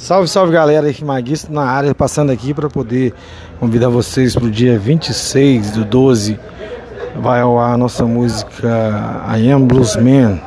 Salve, salve galera, aqui Maguista na área, passando aqui para poder convidar vocês para o dia 26 do 12. Vai ao ar a nossa música I Am Blues Man.